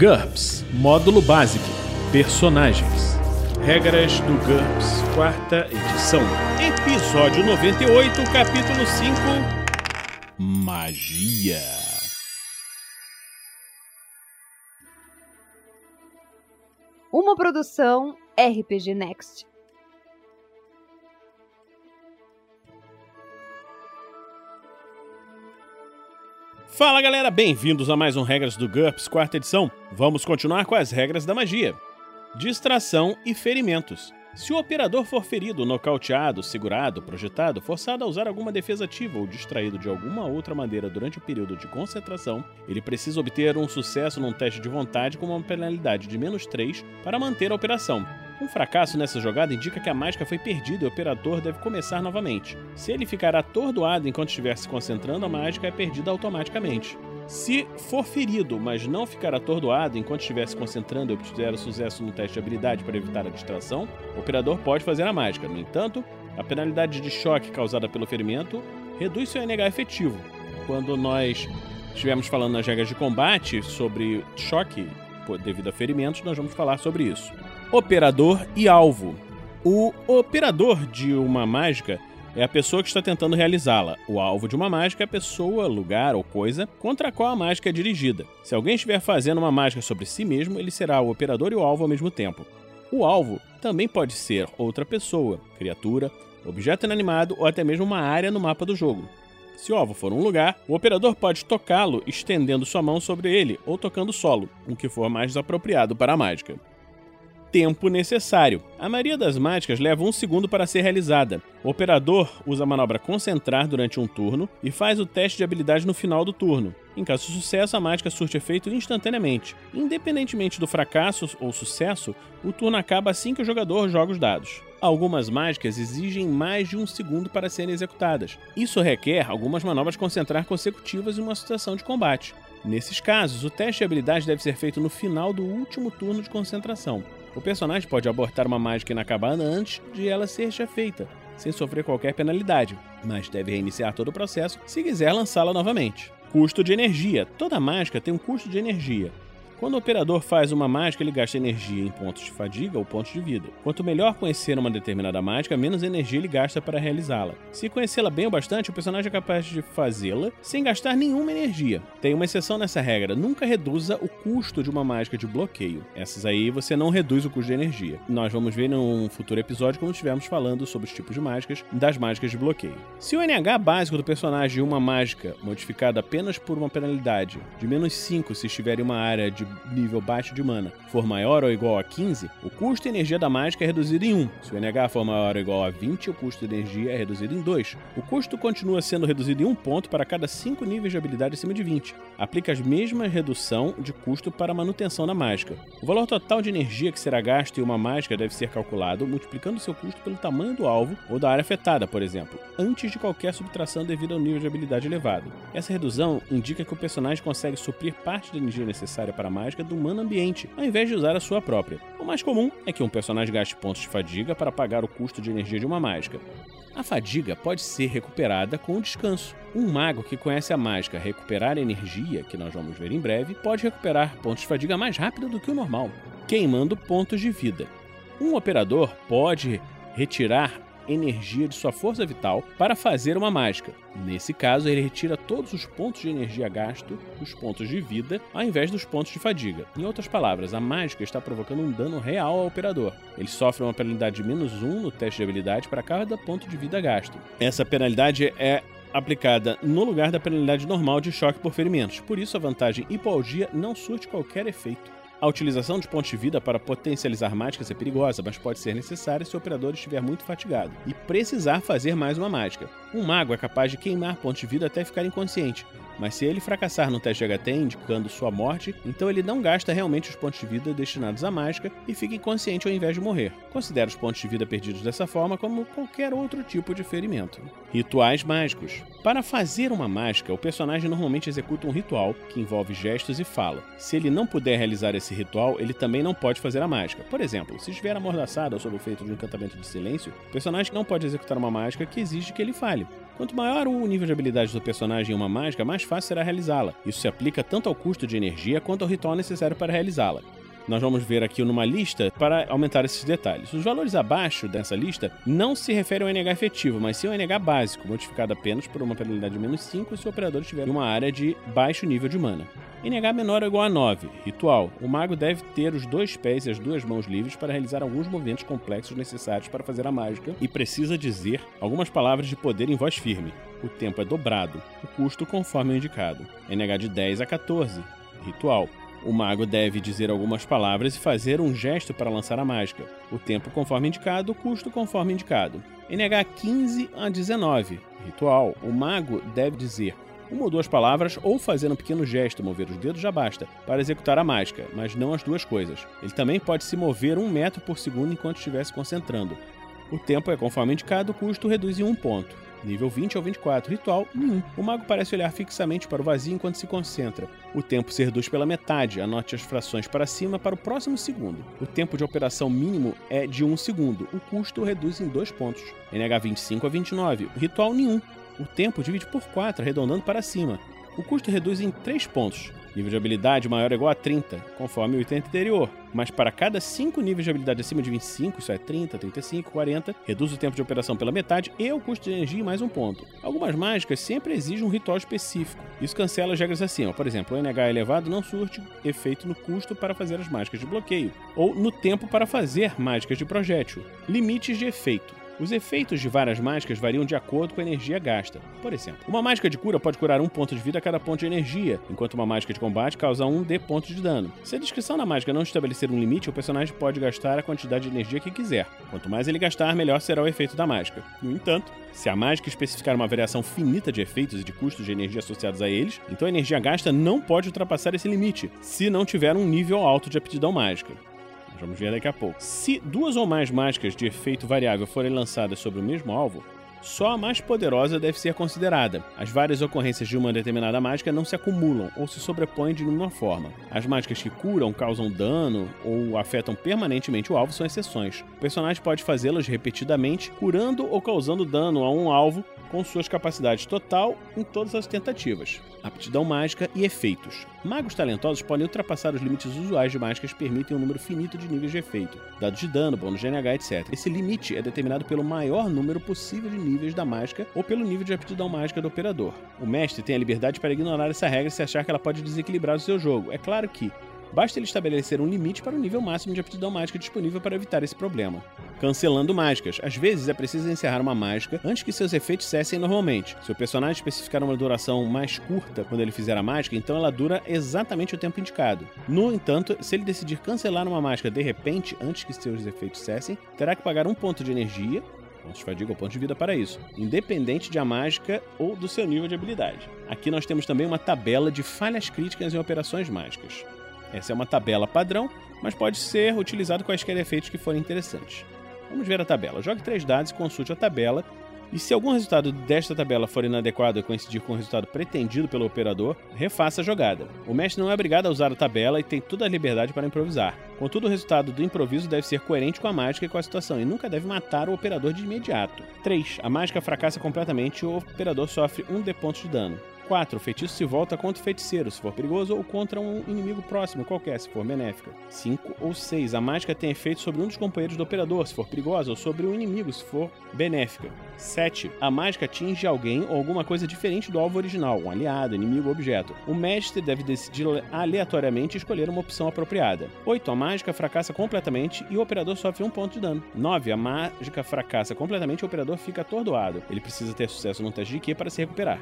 GURPS Módulo Básico Personagens Regras do GURPS, quarta edição. Episódio 98, capítulo 5 Magia. Uma produção RPG Next. Fala galera, bem-vindos a mais um Regras do GURPS, quarta edição. Vamos continuar com as regras da magia: distração e ferimentos. Se o operador for ferido, nocauteado, segurado, projetado, forçado a usar alguma defesa ativa ou distraído de alguma outra maneira durante o período de concentração, ele precisa obter um sucesso num teste de vontade com uma penalidade de menos 3 para manter a operação. Um fracasso nessa jogada indica que a mágica foi perdida e o operador deve começar novamente. Se ele ficar atordoado enquanto estiver se concentrando, a mágica é perdida automaticamente. Se for ferido, mas não ficar atordoado enquanto estiver se concentrando e obtiver sucesso no teste de habilidade para evitar a distração, o operador pode fazer a mágica. No entanto, a penalidade de choque causada pelo ferimento reduz seu NH efetivo. Quando nós estivermos falando nas regras de combate sobre choque devido a ferimentos, nós vamos falar sobre isso. Operador e alvo. O operador de uma mágica é a pessoa que está tentando realizá-la. O alvo de uma mágica é a pessoa, lugar ou coisa contra a qual a mágica é dirigida. Se alguém estiver fazendo uma mágica sobre si mesmo, ele será o operador e o alvo ao mesmo tempo. O alvo também pode ser outra pessoa, criatura, objeto inanimado ou até mesmo uma área no mapa do jogo. Se o alvo for um lugar, o operador pode tocá-lo estendendo sua mão sobre ele ou tocando solo, o que for mais apropriado para a mágica tempo necessário. A maioria das mágicas leva um segundo para ser realizada. O operador usa a manobra concentrar durante um turno e faz o teste de habilidade no final do turno. Em caso de sucesso, a mágica surte efeito instantaneamente. Independentemente do fracasso ou sucesso, o turno acaba assim que o jogador joga os dados. Algumas mágicas exigem mais de um segundo para serem executadas. Isso requer algumas manobras concentrar consecutivas em uma situação de combate. Nesses casos, o teste de habilidade deve ser feito no final do último turno de concentração. O personagem pode abortar uma mágica inacabada antes de ela ser feita, sem sofrer qualquer penalidade, mas deve reiniciar todo o processo se quiser lançá-la novamente. Custo de energia. Toda mágica tem um custo de energia. Quando o operador faz uma mágica, ele gasta energia em pontos de fadiga ou pontos de vida. Quanto melhor conhecer uma determinada mágica, menos energia ele gasta para realizá-la. Se conhecê-la bem o bastante, o personagem é capaz de fazê-la sem gastar nenhuma energia. Tem uma exceção nessa regra: nunca reduza o custo de uma mágica de bloqueio. Essas aí você não reduz o custo de energia. Nós vamos ver num futuro episódio quando estivermos falando sobre os tipos de mágicas das mágicas de bloqueio. Se o NH básico do personagem de uma mágica modificada apenas por uma penalidade de menos 5 se estiver em uma área de nível baixo de mana for maior ou igual a 15, o custo de energia da mágica é reduzido em 1. Se o NH for maior ou igual a 20, o custo de energia é reduzido em 2. O custo continua sendo reduzido em 1 ponto para cada 5 níveis de habilidade acima de 20. Aplica as mesmas redução de custo para a manutenção da mágica. O valor total de energia que será gasto em uma mágica deve ser calculado multiplicando seu custo pelo tamanho do alvo ou da área afetada, por exemplo, antes de qualquer subtração devido ao nível de habilidade elevado. Essa redução indica que o personagem consegue suprir parte da energia necessária para a mágica do humano ambiente, ao invés de usar a sua própria. O mais comum é que um personagem gaste pontos de fadiga para pagar o custo de energia de uma mágica. A fadiga pode ser recuperada com o descanso. Um mago que conhece a mágica recuperar energia, que nós vamos ver em breve, pode recuperar pontos de fadiga mais rápido do que o normal, queimando pontos de vida. Um operador pode retirar energia de sua força vital para fazer uma mágica. Nesse caso, ele retira todos os pontos de energia gasto dos pontos de vida, ao invés dos pontos de fadiga. Em outras palavras, a mágica está provocando um dano real ao operador. Ele sofre uma penalidade de menos 1 no teste de habilidade para cada ponto de vida gasto. Essa penalidade é aplicada no lugar da penalidade normal de choque por ferimentos. Por isso, a vantagem hipoalgia não surte qualquer efeito. A utilização de pontos de vida para potencializar mágicas é perigosa, mas pode ser necessária se o operador estiver muito fatigado e precisar fazer mais uma mágica. Um mago é capaz de queimar pontos de vida até ficar inconsciente, mas se ele fracassar no teste de HT indicando sua morte, então ele não gasta realmente os pontos de vida destinados à mágica e fica inconsciente ao invés de morrer. Considera os pontos de vida perdidos dessa forma como qualquer outro tipo de ferimento. Rituais mágicos. Para fazer uma mágica, o personagem normalmente executa um ritual que envolve gestos e fala. Se ele não puder realizar esse ritual, ele também não pode fazer a mágica. Por exemplo, se estiver amordaçado ou sob o efeito de um encantamento de silêncio, o personagem não pode executar uma mágica que exige que ele fale. Quanto maior o nível de habilidade do personagem em uma mágica, mais fácil será realizá-la. Isso se aplica tanto ao custo de energia quanto ao ritual necessário para realizá-la. Nós vamos ver aqui numa lista para aumentar esses detalhes. Os valores abaixo dessa lista não se referem ao NH efetivo, mas sim ao NH básico, modificado apenas por uma penalidade de menos 5 se o operador estiver em uma área de baixo nível de mana. NH menor ou igual a 9. Ritual. O mago deve ter os dois pés e as duas mãos livres para realizar alguns movimentos complexos necessários para fazer a mágica e precisa dizer algumas palavras de poder em voz firme. O tempo é dobrado, o custo conforme o indicado. NH de 10 a 14. Ritual. O mago deve dizer algumas palavras e fazer um gesto para lançar a mágica. O tempo conforme indicado, o custo conforme indicado. NH 15 a 19. Ritual. O mago deve dizer uma ou duas palavras ou fazer um pequeno gesto, mover os dedos já basta, para executar a mágica, mas não as duas coisas. Ele também pode se mover um metro por segundo enquanto estiver se concentrando. O tempo é conforme indicado, o custo reduz em um ponto. Nível 20 ao 24, ritual nenhum. O mago parece olhar fixamente para o vazio enquanto se concentra. O tempo se reduz pela metade, anote as frações para cima para o próximo segundo. O tempo de operação mínimo é de 1 segundo, o custo reduz em 2 pontos. NH 25 a 29, ritual nenhum o tempo divide por 4, arredondando para cima. O custo reduz em 3 pontos. Nível de habilidade maior ou igual a 30, conforme o item anterior. Mas para cada 5 níveis de habilidade acima de 25, isso é 30, 35, 40, reduz o tempo de operação pela metade e o custo de energia em mais um ponto. Algumas mágicas sempre exigem um ritual específico. Isso cancela as regras assim, ó. por exemplo, o NH elevado não surte efeito no custo para fazer as mágicas de bloqueio, ou no tempo para fazer mágicas de projétil. Limites de efeito. Os efeitos de várias mágicas variam de acordo com a energia gasta. Por exemplo, uma mágica de cura pode curar um ponto de vida a cada ponto de energia, enquanto uma mágica de combate causa um D pontos de dano. Se a descrição da mágica não estabelecer um limite, o personagem pode gastar a quantidade de energia que quiser. Quanto mais ele gastar, melhor será o efeito da mágica. No entanto, se a mágica especificar uma variação finita de efeitos e de custos de energia associados a eles, então a energia gasta não pode ultrapassar esse limite, se não tiver um nível alto de aptidão mágica. Vamos ver daqui a pouco. Se duas ou mais mágicas de efeito variável forem lançadas sobre o mesmo alvo, só a mais poderosa deve ser considerada. As várias ocorrências de uma determinada mágica não se acumulam ou se sobrepõem de nenhuma forma. As mágicas que curam, causam dano ou afetam permanentemente o alvo são exceções. O personagem pode fazê-las repetidamente, curando ou causando dano a um alvo com suas capacidades total em todas as tentativas, aptidão mágica e efeitos. Magos talentosos podem ultrapassar os limites usuais de mágicas que permitem um número finito de níveis de efeito, dados de dano, bônus de NH, etc. Esse limite é determinado pelo maior número possível de níveis da mágica ou pelo nível de aptidão mágica do operador. O mestre tem a liberdade para ignorar essa regra se achar que ela pode desequilibrar o seu jogo. É claro que, Basta ele estabelecer um limite para o nível máximo de aptidão mágica disponível para evitar esse problema. Cancelando mágicas. Às vezes é preciso encerrar uma mágica antes que seus efeitos cessem normalmente. Se o personagem especificar uma duração mais curta quando ele fizer a mágica, então ela dura exatamente o tempo indicado. No entanto, se ele decidir cancelar uma mágica de repente, antes que seus efeitos cessem, terá que pagar um ponto de energia, pontos de fadiga ou ponto de vida para isso, independente de a mágica ou do seu nível de habilidade. Aqui nós temos também uma tabela de falhas críticas em operações mágicas. Essa é uma tabela padrão, mas pode ser utilizado quaisquer efeitos que forem interessantes. Vamos ver a tabela. Jogue três dados e consulte a tabela. E se algum resultado desta tabela for inadequado e coincidir com o resultado pretendido pelo operador, refaça a jogada. O mestre não é obrigado a usar a tabela e tem toda a liberdade para improvisar. Contudo, o resultado do improviso deve ser coerente com a mágica e com a situação, e nunca deve matar o operador de imediato. 3. A mágica fracassa completamente e o operador sofre 1 d pontos de dano. 4. O feitiço se volta contra o feiticeiro, se for perigoso, ou contra um inimigo próximo qualquer, se for benéfica. 5 ou 6. A mágica tem efeito sobre um dos companheiros do operador, se for perigosa, ou sobre o um inimigo, se for benéfica. 7. A mágica atinge alguém ou alguma coisa diferente do alvo original, um aliado, inimigo ou objeto. O mestre deve decidir aleatoriamente escolher uma opção apropriada. 8. A mágica fracassa completamente e o operador sofre um ponto de dano. 9. A mágica fracassa completamente e o operador fica atordoado. Ele precisa ter sucesso no teste de Q para se recuperar.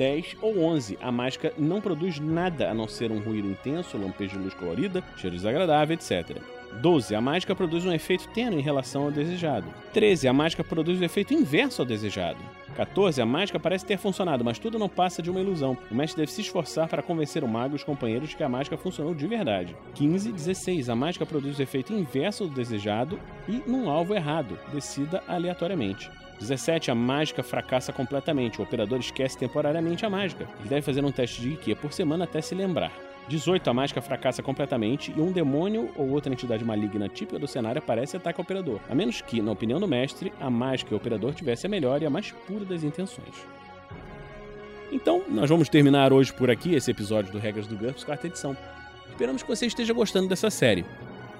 10 ou 11. A mágica não produz nada a não ser um ruído intenso, lampejo de luz colorida, cheiro desagradável, etc. 12. A mágica produz um efeito tênue em relação ao desejado. 13. A mágica produz o efeito inverso ao desejado. 14. A mágica parece ter funcionado, mas tudo não passa de uma ilusão. O mestre deve se esforçar para convencer o mago e os companheiros de que a mágica funcionou de verdade. 15. 16. A mágica produz o efeito inverso do desejado e num alvo errado. Decida aleatoriamente. 17. A mágica fracassa completamente. O operador esquece temporariamente a mágica. Ele deve fazer um teste de IQ por semana até se lembrar. 18, a mágica fracassa completamente e um demônio ou outra entidade maligna típica do cenário aparece e ataca o operador, a menos que, na opinião do mestre, a mágica e o operador tivesse a melhor e a mais pura das intenções. Então, nós vamos terminar hoje por aqui esse episódio do Regras do GURPS, quarta edição. Esperamos que você esteja gostando dessa série.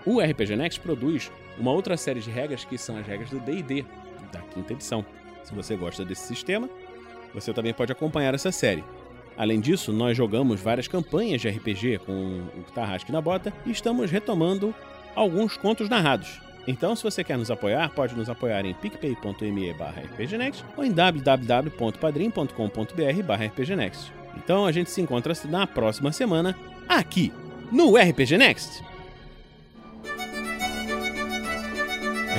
O RPG Next produz uma outra série de regras que são as regras do D&D, da quinta edição. Se você gosta desse sistema, você também pode acompanhar essa série. Além disso, nós jogamos várias campanhas de RPG com o Tarrasque na Bota e estamos retomando alguns contos narrados. Então, se você quer nos apoiar, pode nos apoiar em picpay.me rpgnext ou em www.padrim.com.br rpgnext. Então, a gente se encontra na próxima semana, aqui, no RPG Next!